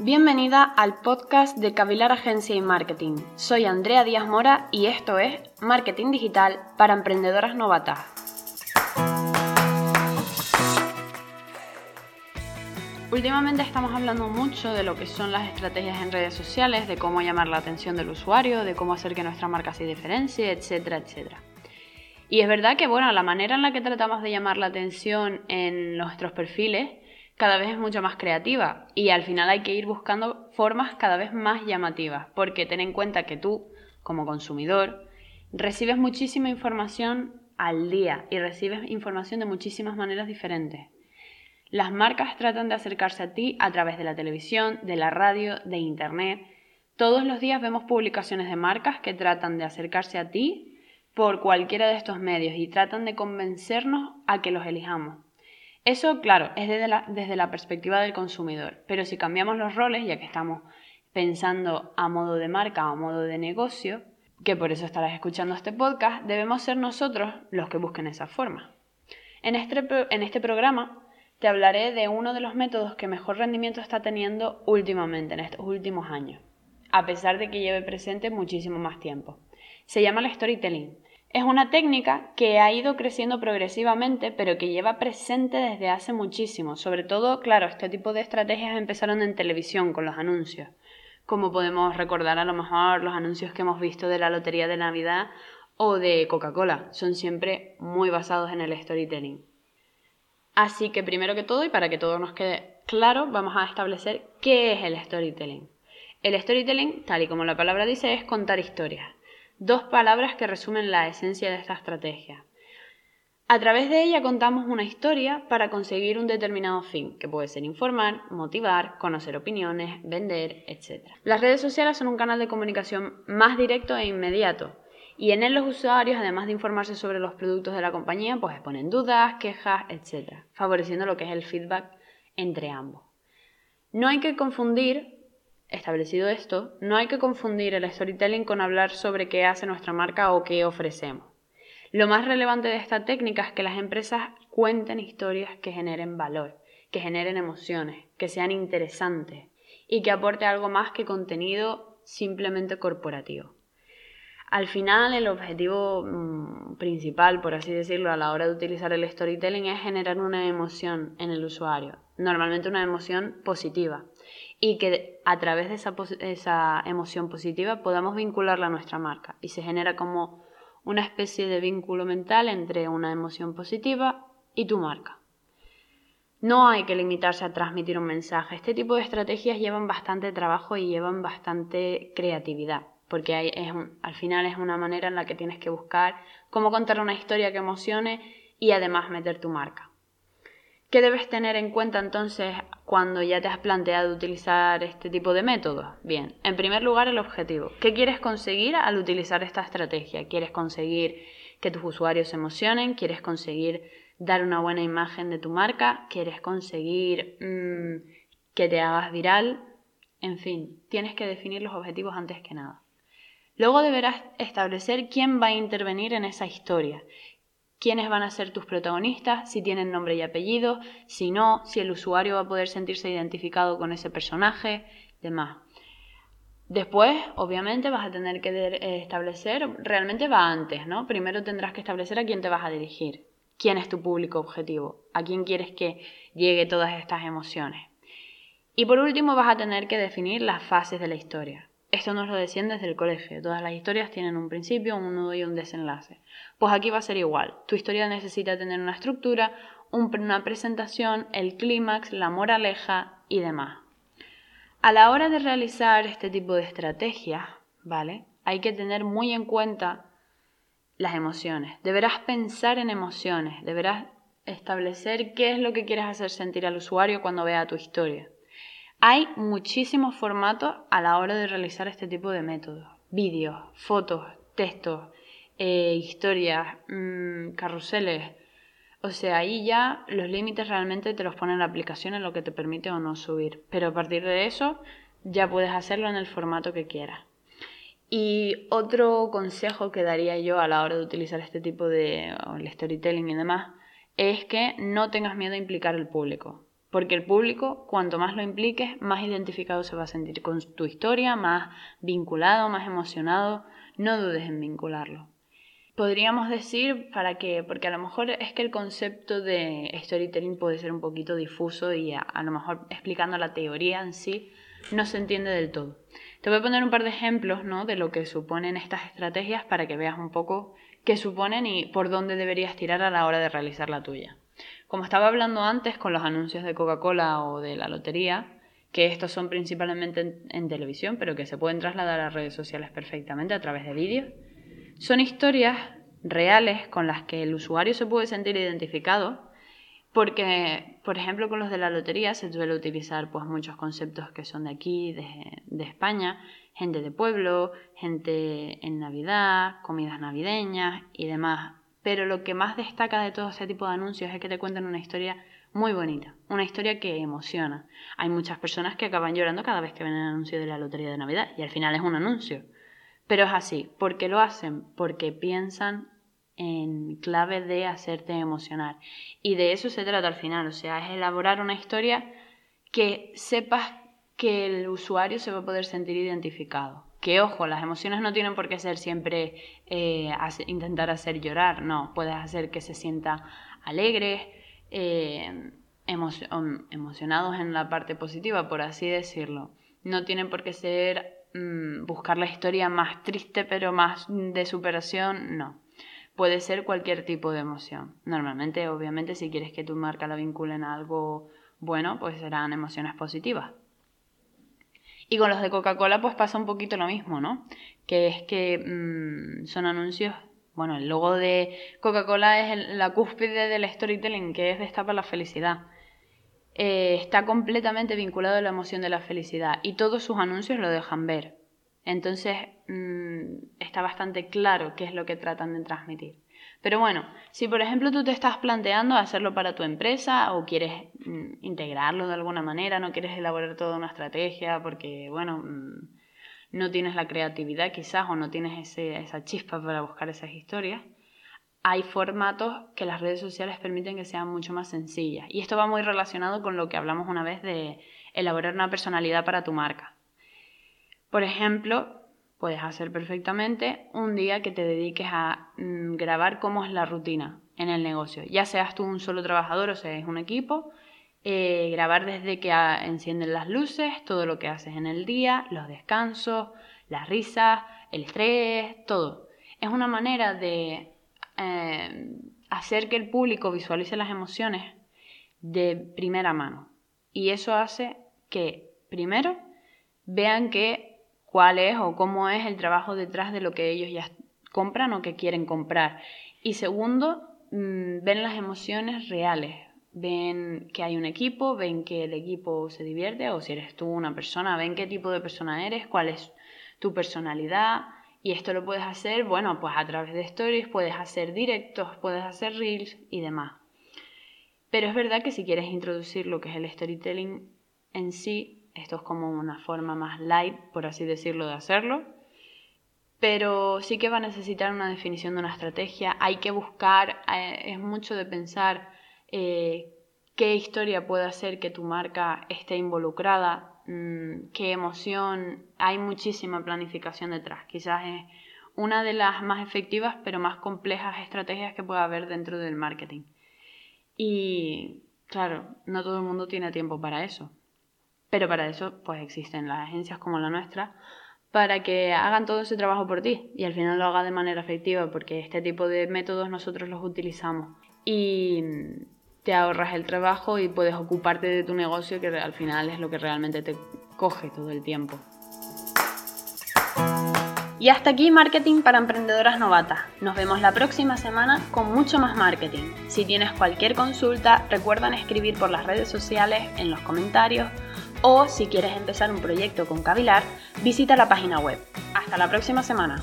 Bienvenida al podcast de Cavilar Agencia y Marketing. Soy Andrea Díaz Mora y esto es Marketing Digital para Emprendedoras Novatas. Últimamente estamos hablando mucho de lo que son las estrategias en redes sociales, de cómo llamar la atención del usuario, de cómo hacer que nuestra marca se diferencie, etcétera, etcétera. Y es verdad que, bueno, la manera en la que tratamos de llamar la atención en nuestros perfiles cada vez es mucho más creativa y al final hay que ir buscando formas cada vez más llamativas, porque ten en cuenta que tú, como consumidor, recibes muchísima información al día y recibes información de muchísimas maneras diferentes. Las marcas tratan de acercarse a ti a través de la televisión, de la radio, de internet. Todos los días vemos publicaciones de marcas que tratan de acercarse a ti por cualquiera de estos medios y tratan de convencernos a que los elijamos. Eso, claro, es desde la, perspectiva del consumidor, pero si cambiamos los roles, ya que estamos pensando a modo de marca a modo de negocio, que por eso estarás escuchando este podcast, debemos ser nosotros los que busquen esa forma. En este, en este programa te hablaré de uno de los métodos que mejor rendimiento está teniendo últimamente, en estos últimos años, a pesar de que lleve presente muchísimo más tiempo. Se llama el storytelling es una técnica que ha ido creciendo progresivamente, pero que lleva presente desde hace muchísimo. Sobre todo, claro, este tipo de estrategias empezaron en televisión con los anuncios. Como podemos recordar a lo mejor los anuncios que hemos visto de la Lotería de Navidad o de Coca-Cola. Son siempre muy basados en el storytelling. Así que primero que todo, y para que todo nos quede claro, vamos a establecer qué es el storytelling. El storytelling, tal y como la palabra dice, es contar historias dos palabras que resumen la esencia de esta estrategia. A través de ella contamos una historia para conseguir un determinado fin, que puede ser informar, motivar, conocer opiniones, vender, etc. Las redes sociales son un canal de comunicación más directo e inmediato, y en él los usuarios, además de informarse sobre los productos de la compañía, pues exponen dudas, quejas, etc., favoreciendo lo que es el feedback entre ambos. No hay que confundir Establecido esto, no hay que confundir el storytelling con hablar sobre qué hace nuestra marca o qué ofrecemos. Lo más relevante de esta técnica es que las empresas cuenten historias que generen valor, que generen emociones, que sean interesantes y que aporte algo más que contenido simplemente corporativo. Al final, el objetivo mm, principal, por así decirlo, a la hora de utilizar el storytelling es generar una emoción en el usuario, normalmente una emoción positiva, y que a través de esa, emoción positiva podamos vincularla a nuestra marca y se genera como una especie de vínculo mental entre una emoción positiva y tu marca. No hay que limitarse a transmitir un mensaje. Este tipo de estrategias llevan bastante trabajo y llevan bastante creatividad, porque al final es una manera en la que tienes que buscar cómo contar una historia que emocione y además meter tu marca. ¿Qué debes tener en cuenta entonces cuando ya te has planteado utilizar este tipo de métodos? Bien, en primer lugar el objetivo. ¿Qué quieres conseguir al utilizar esta estrategia? ¿Quieres conseguir que tus usuarios se emocionen? ¿Quieres conseguir dar una buena imagen de tu marca? ¿Quieres conseguir mm, que te hagas viral? En fin, tienes que definir los objetivos antes que nada. Luego deberás establecer quién va a intervenir en esa historia quiénes van a ser tus protagonistas, si tienen nombre y apellido, si no, si el usuario va a poder sentirse identificado con ese personaje, demás. Después, obviamente, vas a tener que eh, establecer, realmente va antes, ¿no? Primero tendrás que establecer a quién te vas a dirigir, quién es tu público objetivo, a quién quieres que llegue todas estas emociones. Y por último vas a tener que definir las fases de la historia. Esto nos lo decían desde el colegio. Todas las historias tienen un principio, un nudo y un desenlace. Pues aquí va a ser igual. Tu historia necesita tener una estructura, una presentación, el clímax, la moraleja y demás. A la hora de realizar este tipo de estrategias, ¿vale? Hay que tener muy en cuenta las emociones. Deberás pensar en emociones, deberás establecer qué es lo que quieres hacer sentir al usuario cuando vea tu historia. Hay muchísimos formatos a la hora de realizar este tipo de métodos. Vídeos, fotos, textos, eh, historias, mm, carruseles. O sea, ahí ya los límites realmente te los pone la aplicación en lo que te permite o no subir. Pero a partir de eso ya puedes hacerlo en el formato que quieras. Y otro consejo que daría yo a la hora de utilizar este tipo de storytelling y demás es que no tengas miedo a implicar al público. Porque el público, cuanto más lo impliques, más identificado se va a sentir con tu historia, más vinculado, más emocionado. No dudes en vincularlo. Podríamos decir para que, porque a lo mejor es que el concepto de storytelling puede ser un poquito difuso y a, lo mejor explicando la teoría en sí no se entiende del todo. Te voy a poner un par de ejemplos ¿no? de lo que suponen estas estrategias para que veas un poco qué suponen y por dónde deberías tirar a la hora de realizar la tuya. Como estaba hablando antes con los anuncios de Coca-Cola o de la lotería, que estos son principalmente en, televisión, pero que se pueden trasladar a redes sociales perfectamente a través de vídeos, son historias reales con las que el usuario se puede sentir identificado, porque, por ejemplo, con los de la lotería se suele utilizar pues, muchos conceptos que son de aquí, de, de España, gente de pueblo, gente en Navidad, comidas navideñas y demás pero lo que más destaca de todo ese tipo de anuncios es que te cuentan una historia muy bonita, una historia que emociona. Hay muchas personas que acaban llorando cada vez que ven el anuncio de la Lotería de Navidad y al final es un anuncio. Pero es así, ¿por qué lo hacen? Porque piensan en clave de hacerte emocionar. Y de eso se trata al final, o sea, es elaborar una historia que sepas que el usuario se va a poder sentir identificado que ojo, las emociones no tienen por qué ser siempre eh, intentar hacer llorar, no, puedes hacer que se sienta alegre, eh, emocionados en la parte positiva, por así decirlo. No tienen por qué ser mm, buscar la historia más triste pero más de superación, no. Puede ser cualquier tipo de emoción. Normalmente, obviamente, si quieres que tu marca la vinculen a algo bueno, pues serán emociones positivas. Y con los de Coca-Cola pues pasa un poquito lo mismo, ¿no? Que es que mm, son anuncios, bueno, el logo de Coca-Cola es la cúspide del storytelling, que es destapa la felicidad. Eh, está completamente vinculado a la emoción de la felicidad y todos sus anuncios lo dejan ver. Entonces mm, está bastante claro qué es lo que tratan de transmitir. Pero bueno, si por ejemplo tú te estás planteando hacerlo para tu empresa o quieres mm, integrarlo de alguna manera, no quieres elaborar toda una estrategia porque, bueno, mm, no tienes la creatividad quizás o no tienes ese, esa chispa para buscar esas historias, hay formatos que las redes sociales permiten que sean mucho más sencillas. Y esto va muy relacionado con lo que hablamos una vez de elaborar una personalidad para tu marca. Por ejemplo, puedes hacer perfectamente un día que te dediques a mm, grabar cómo es la rutina en el negocio. Ya seas tú un solo trabajador o seas un equipo, eh, grabar desde que encienden las luces, todo lo que haces en el día, los descansos, las risas, el estrés, todo. Es una manera de eh, hacer que el público visualice las emociones de primera mano. Y eso hace que, primero, vean que cuál es o cómo es el trabajo detrás de lo que ellos ya compran o que quieren comprar. Y segundo, mm, ven las emociones reales, ven que hay un equipo, ven que el equipo se divierte o si eres tú una persona, ven qué tipo de persona eres, cuál es tu personalidad. Y esto lo puedes hacer, bueno, pues a través de stories, puedes hacer directos, puedes hacer reels y demás. Pero es verdad que si quieres introducir lo que es el storytelling en sí, esto es como una forma más light, por así decirlo, de hacerlo. Pero sí que va a necesitar una definición de una estrategia. Hay que buscar, eh, es mucho de pensar eh, qué historia puede hacer que tu marca esté involucrada, mm, qué emoción. Hay muchísima planificación detrás. Quizás es una de las más efectivas pero más complejas estrategias que puede haber dentro del marketing. Y claro, no todo el mundo tiene tiempo para eso. Pero para eso, pues existen las agencias como la nuestra para que hagan todo ese trabajo por ti y al final lo haga de manera efectiva, porque este tipo de métodos nosotros los utilizamos y te ahorras el trabajo y puedes ocuparte de tu negocio, que al final es lo que realmente te coge todo el tiempo. Y hasta aquí Marketing para Emprendedoras Novatas. Nos vemos la próxima semana con mucho más marketing. Si tienes cualquier consulta, recuerda escribir por las redes sociales, en los comentarios o si quieres empezar un proyecto con Cavilar, visita la página web. Hasta la próxima semana.